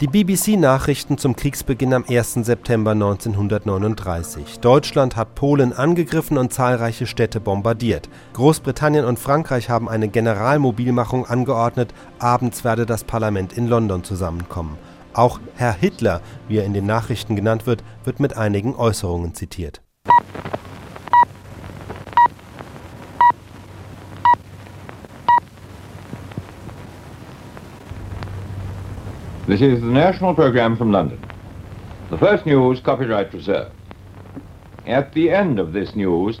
Die BBC-Nachrichten zum Kriegsbeginn am 1. September 1939. Deutschland hat Polen angegriffen und zahlreiche Städte bombardiert. Großbritannien und Frankreich haben eine Generalmobilmachung angeordnet. Abends werde das Parlament in London zusammenkommen. Auch Herr Hitler, wie er in den Nachrichten genannt wird, wird mit einigen Äußerungen zitiert. This is the national programme from London. The first news, copyright reserved. At the end of this news,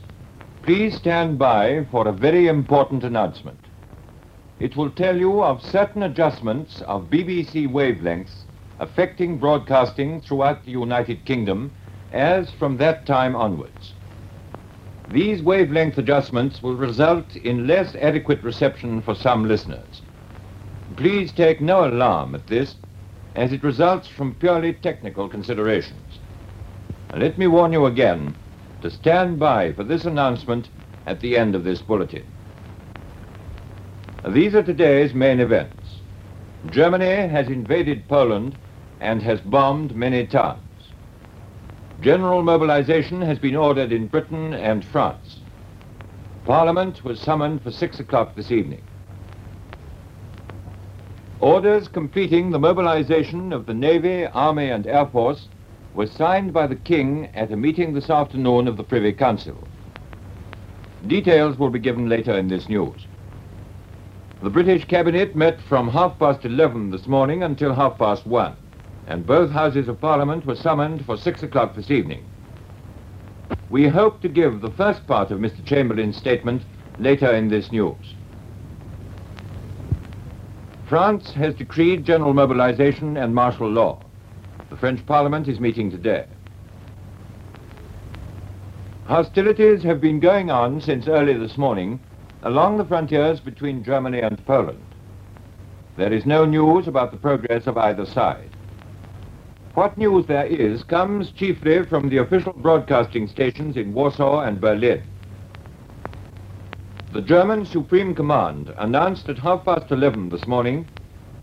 please stand by for a very important announcement. It will tell you of certain adjustments of BBC wavelengths affecting broadcasting throughout the United Kingdom as from that time onwards. These wavelength adjustments will result in less adequate reception for some listeners. Please take no alarm at this as it results from purely technical considerations. Let me warn you again to stand by for this announcement at the end of this bulletin. These are today's main events. Germany has invaded Poland and has bombed many towns. General mobilization has been ordered in Britain and France. Parliament was summoned for six o'clock this evening. Orders completing the mobilization of the Navy, Army and Air Force were signed by the King at a meeting this afternoon of the Privy Council. Details will be given later in this news. The British Cabinet met from half past 11 this morning until half past 1, and both Houses of Parliament were summoned for 6 o'clock this evening. We hope to give the first part of Mr. Chamberlain's statement later in this news. France has decreed general mobilization and martial law. The French Parliament is meeting today. Hostilities have been going on since early this morning along the frontiers between Germany and Poland. There is no news about the progress of either side. What news there is comes chiefly from the official broadcasting stations in Warsaw and Berlin. The German Supreme Command announced at half past 11 this morning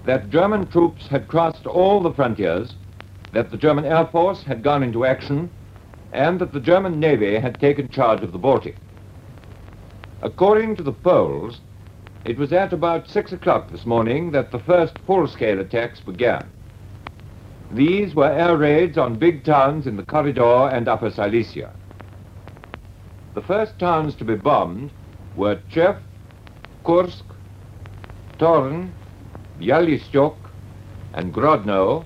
that German troops had crossed all the frontiers, that the German Air Force had gone into action, and that the German Navy had taken charge of the Baltic. According to the Poles, it was at about 6 o'clock this morning that the first full-scale attacks began. These were air raids on big towns in the corridor and Upper Silesia. The first towns to be bombed were Tczew, Kursk, Thorn, Bialystok, and Grodno,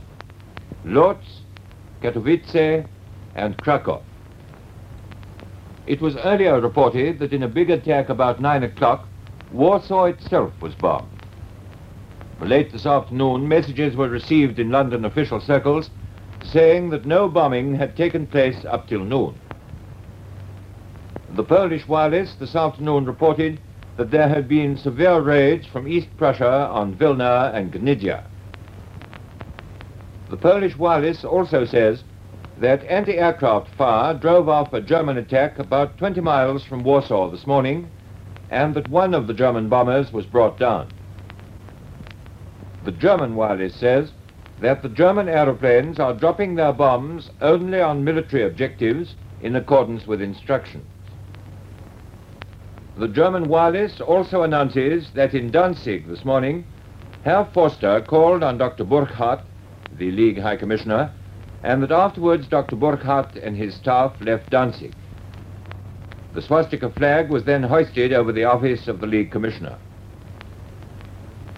Lodz, Katowice, and Krakow. It was earlier reported that in a big attack about 9 o'clock, Warsaw itself was bombed. Late this afternoon, messages were received in London official circles saying that no bombing had taken place up till noon. The Polish wireless this afternoon reported that there had been severe raids from East Prussia on Vilna and Gdynia. The Polish wireless also says that anti-aircraft fire drove off a German attack about 20 miles from Warsaw this morning and that one of the German bombers was brought down. The German wireless says that the German aeroplanes are dropping their bombs only on military objectives in accordance with instructions. The German wireless also announces that in Danzig this morning, Herr Forster called on Dr. Burckhardt, the League High Commissioner, and that afterwards Dr. Burckhardt and his staff left Danzig. The swastika flag was then hoisted over the office of the League Commissioner.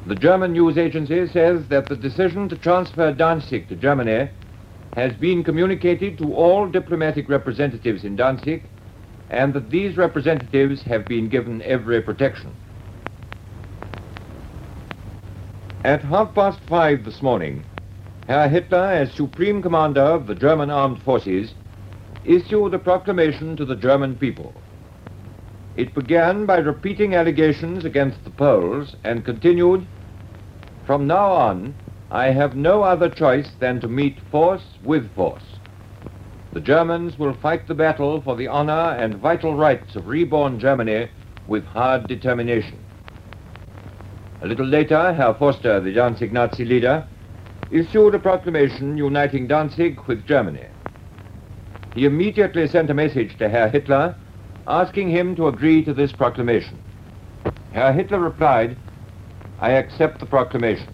The German news agency says that the decision to transfer Danzig to Germany has been communicated to all diplomatic representatives in Danzig and that these representatives have been given every protection. At half past five this morning, Herr Hitler, as Supreme Commander of the German Armed Forces, issued a proclamation to the German people. It began by repeating allegations against the Poles and continued, From now on, I have no other choice than to meet force with force. The Germans will fight the battle for the honor and vital rights of reborn Germany with hard determination. A little later, Herr Forster, the Danzig Nazi leader, issued a proclamation uniting Danzig with Germany. He immediately sent a message to Herr Hitler asking him to agree to this proclamation. Herr Hitler replied, I accept the proclamation.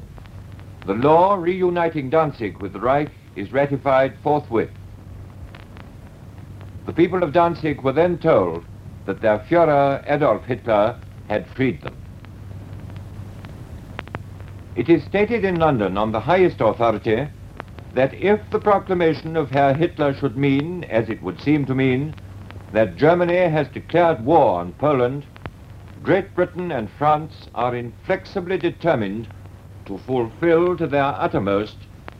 The law reuniting Danzig with the Reich is ratified forthwith. The people of Danzig were then told that their Führer Adolf Hitler had freed them. It is stated in London on the highest authority that if the proclamation of Herr Hitler should mean, as it would seem to mean, that Germany has declared war on Poland, Great Britain and France are inflexibly determined to fulfill to their uttermost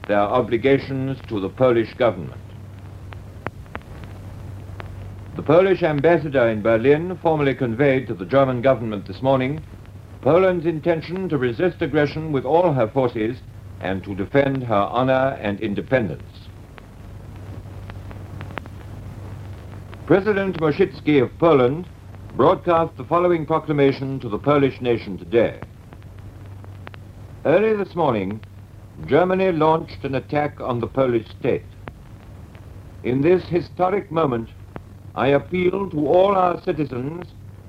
their obligations to the Polish government. The Polish ambassador in Berlin formally conveyed to the German government this morning Poland's intention to resist aggression with all her forces and to defend her honor and independence. President Moscicki of Poland broadcast the following proclamation to the Polish nation today. Early this morning, Germany launched an attack on the Polish state. In this historic moment, I appeal to all our citizens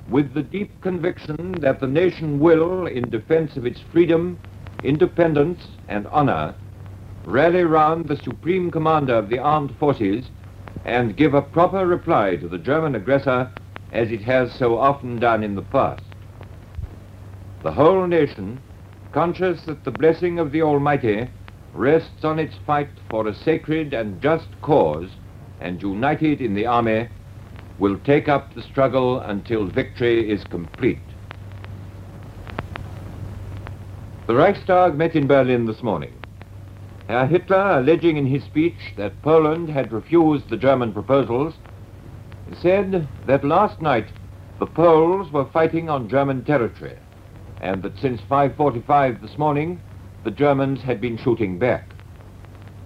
with the deep conviction that the nation will, in defense of its freedom, independence, and honor, rally round the supreme commander of the armed forces and give a proper reply to the German aggressor as it has so often done in the past. The whole nation, conscious that the blessing of the Almighty rests on its fight for a sacred and just cause, and united in the army, will take up the struggle until victory is complete. The Reichstag met in Berlin this morning. Herr Hitler, alleging in his speech that Poland had refused the German proposals, said that last night the Poles were fighting on German territory and that since 5.45 this morning the Germans had been shooting back.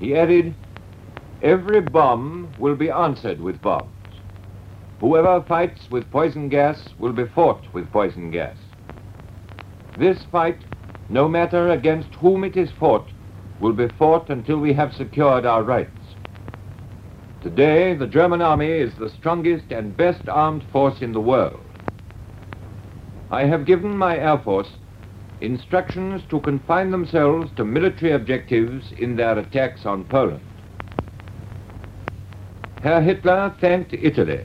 He added, every bomb will be answered with bombs. Whoever fights with poison gas will be fought with poison gas. This fight, no matter against whom it is fought, will be fought until we have secured our rights. Today, the German army is the strongest and best armed force in the world. I have given my Air Force instructions to confine themselves to military objectives in their attacks on Poland. Herr Hitler thanked Italy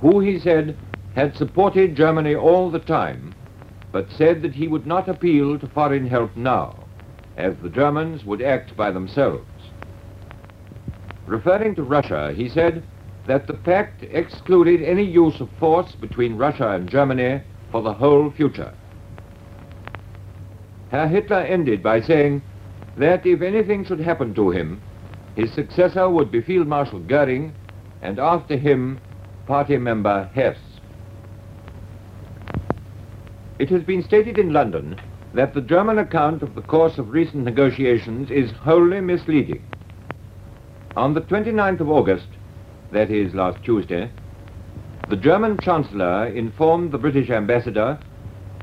who he said had supported Germany all the time, but said that he would not appeal to foreign help now, as the Germans would act by themselves. Referring to Russia, he said that the pact excluded any use of force between Russia and Germany for the whole future. Herr Hitler ended by saying that if anything should happen to him, his successor would be Field Marshal Goering, and after him party member Hess. It has been stated in London that the German account of the course of recent negotiations is wholly misleading. On the 29th of August, that is last Tuesday, the German Chancellor informed the British ambassador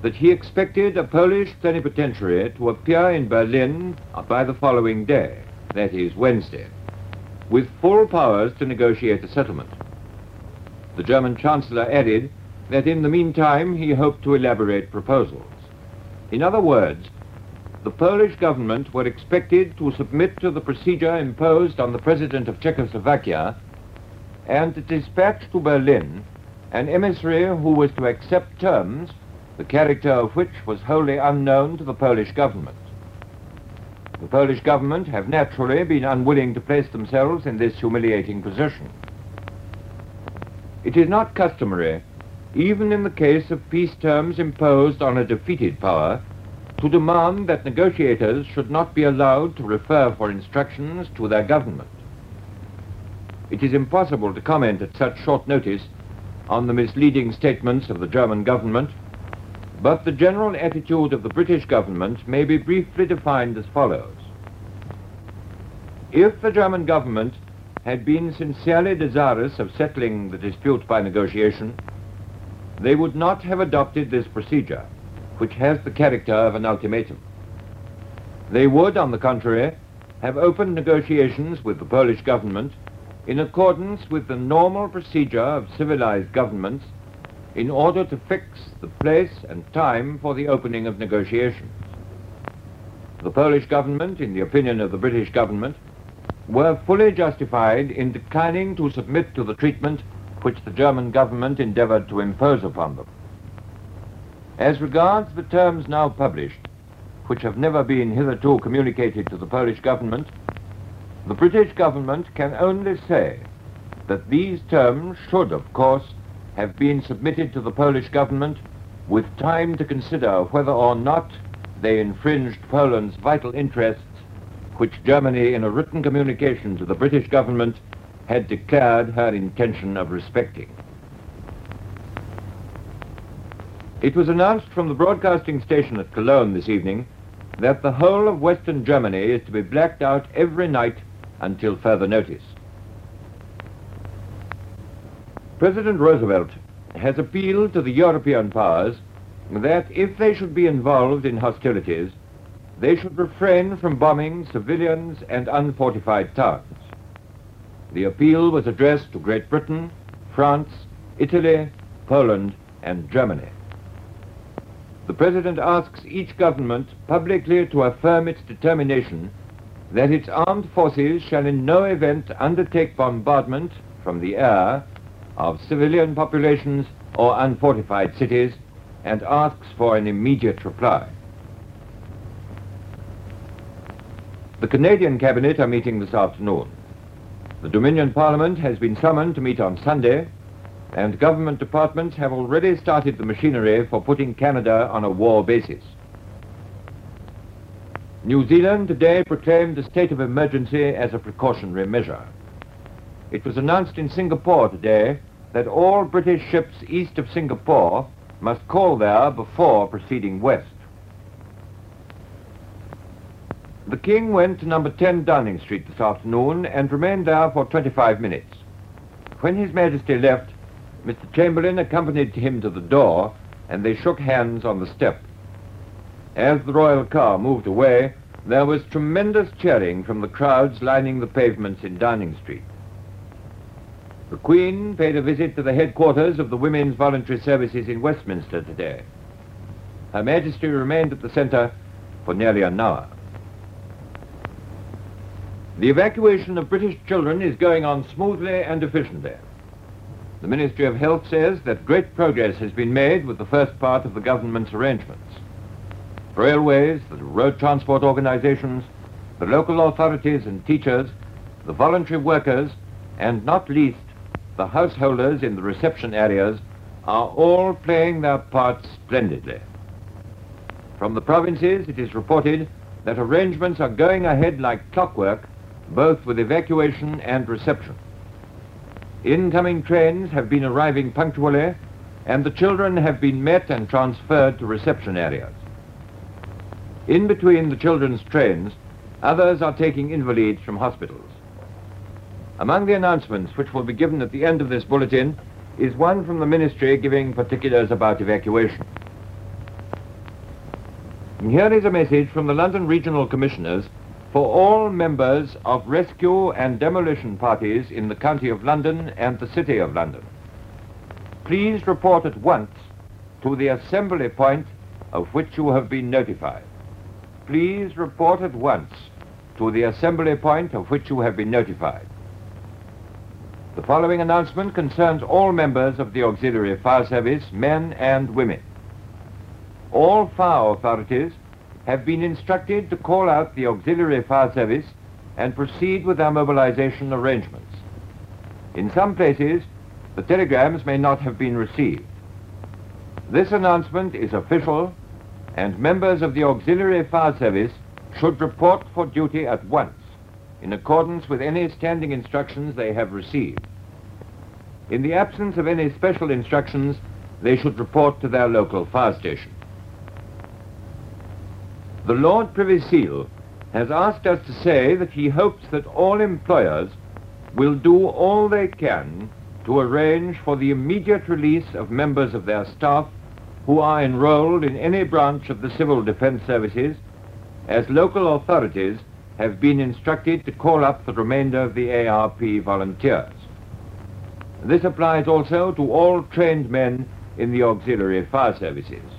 that he expected a Polish plenipotentiary to appear in Berlin by the following day, that is Wednesday, with full powers to negotiate a settlement. The German Chancellor added that in the meantime he hoped to elaborate proposals. In other words, the Polish government were expected to submit to the procedure imposed on the President of Czechoslovakia and to dispatch to Berlin an emissary who was to accept terms, the character of which was wholly unknown to the Polish government. The Polish government have naturally been unwilling to place themselves in this humiliating position. It is not customary, even in the case of peace terms imposed on a defeated power, to demand that negotiators should not be allowed to refer for instructions to their government. It is impossible to comment at such short notice on the misleading statements of the German government, but the general attitude of the British government may be briefly defined as follows. If the German government had been sincerely desirous of settling the dispute by negotiation, they would not have adopted this procedure, which has the character of an ultimatum. They would, on the contrary, have opened negotiations with the Polish government in accordance with the normal procedure of civilized governments in order to fix the place and time for the opening of negotiations. The Polish government, in the opinion of the British government, were fully justified in declining to submit to the treatment which the German government endeavored to impose upon them. As regards the terms now published, which have never been hitherto communicated to the Polish government, the British government can only say that these terms should, of course, have been submitted to the Polish government with time to consider whether or not they infringed Poland's vital interests, which Germany, in a written communication to the British government, had declared her intention of respecting. It was announced from the broadcasting station at Cologne this evening that the whole of Western Germany is to be blacked out every night until further notice. President Roosevelt has appealed to the European powers that if they should be involved in hostilities, they should refrain from bombing civilians and unfortified towns. The appeal was addressed to Great Britain, France, Italy, Poland, and Germany. The President asks each government publicly to affirm its determination that its armed forces shall in no event undertake bombardment from the air of civilian populations or unfortified cities and asks for an immediate reply. The Canadian Cabinet are meeting this afternoon. The Dominion Parliament has been summoned to meet on Sunday, and government departments have already started the machinery for putting Canada on a war basis. New Zealand today proclaimed a state of emergency as a precautionary measure. It was announced in Singapore today that all British ships east of Singapore must call there before proceeding west. The King went to number 10 Downing Street this afternoon and remained there for 25 minutes. When His Majesty left, Mr. Chamberlain accompanied him to the door and they shook hands on the step. As the royal car moved away, there was tremendous cheering from the crowds lining the pavements in Downing Street. The Queen paid a visit to the headquarters of the Women's Voluntary Services in Westminster today. Her Majesty remained at the centre for nearly an hour. The evacuation of British children is going on smoothly and efficiently. The Ministry of Health says that great progress has been made with the first part of the government's arrangements railways, the road transport organizations, the local authorities and teachers, the voluntary workers, and not least the householders in the reception areas are all playing their parts splendidly. From the provinces, it is reported that arrangements are going ahead like clockwork, both with evacuation and reception. Incoming trains have been arriving punctually, and the children have been met and transferred to reception areas. In between the children's trains, others are taking invalids from hospitals. Among the announcements which will be given at the end of this bulletin is one from the Ministry giving particulars about evacuation. And here is a message from the London Regional Commissioners for all members of rescue and demolition parties in the County of London and the City of London. Please report at once to the assembly point of which you have been notified please report at once to the assembly point of which you have been notified. The following announcement concerns all members of the Auxiliary Fire Service, men and women. All fire authorities have been instructed to call out the Auxiliary Fire Service and proceed with their mobilization arrangements. In some places, the telegrams may not have been received. This announcement is official and members of the Auxiliary Fire Service should report for duty at once in accordance with any standing instructions they have received. In the absence of any special instructions, they should report to their local fire station. The Lord Privy Seal has asked us to say that he hopes that all employers will do all they can to arrange for the immediate release of members of their staff who are enrolled in any branch of the civil defense services as local authorities have been instructed to call up the remainder of the ARP volunteers. This applies also to all trained men in the auxiliary fire services.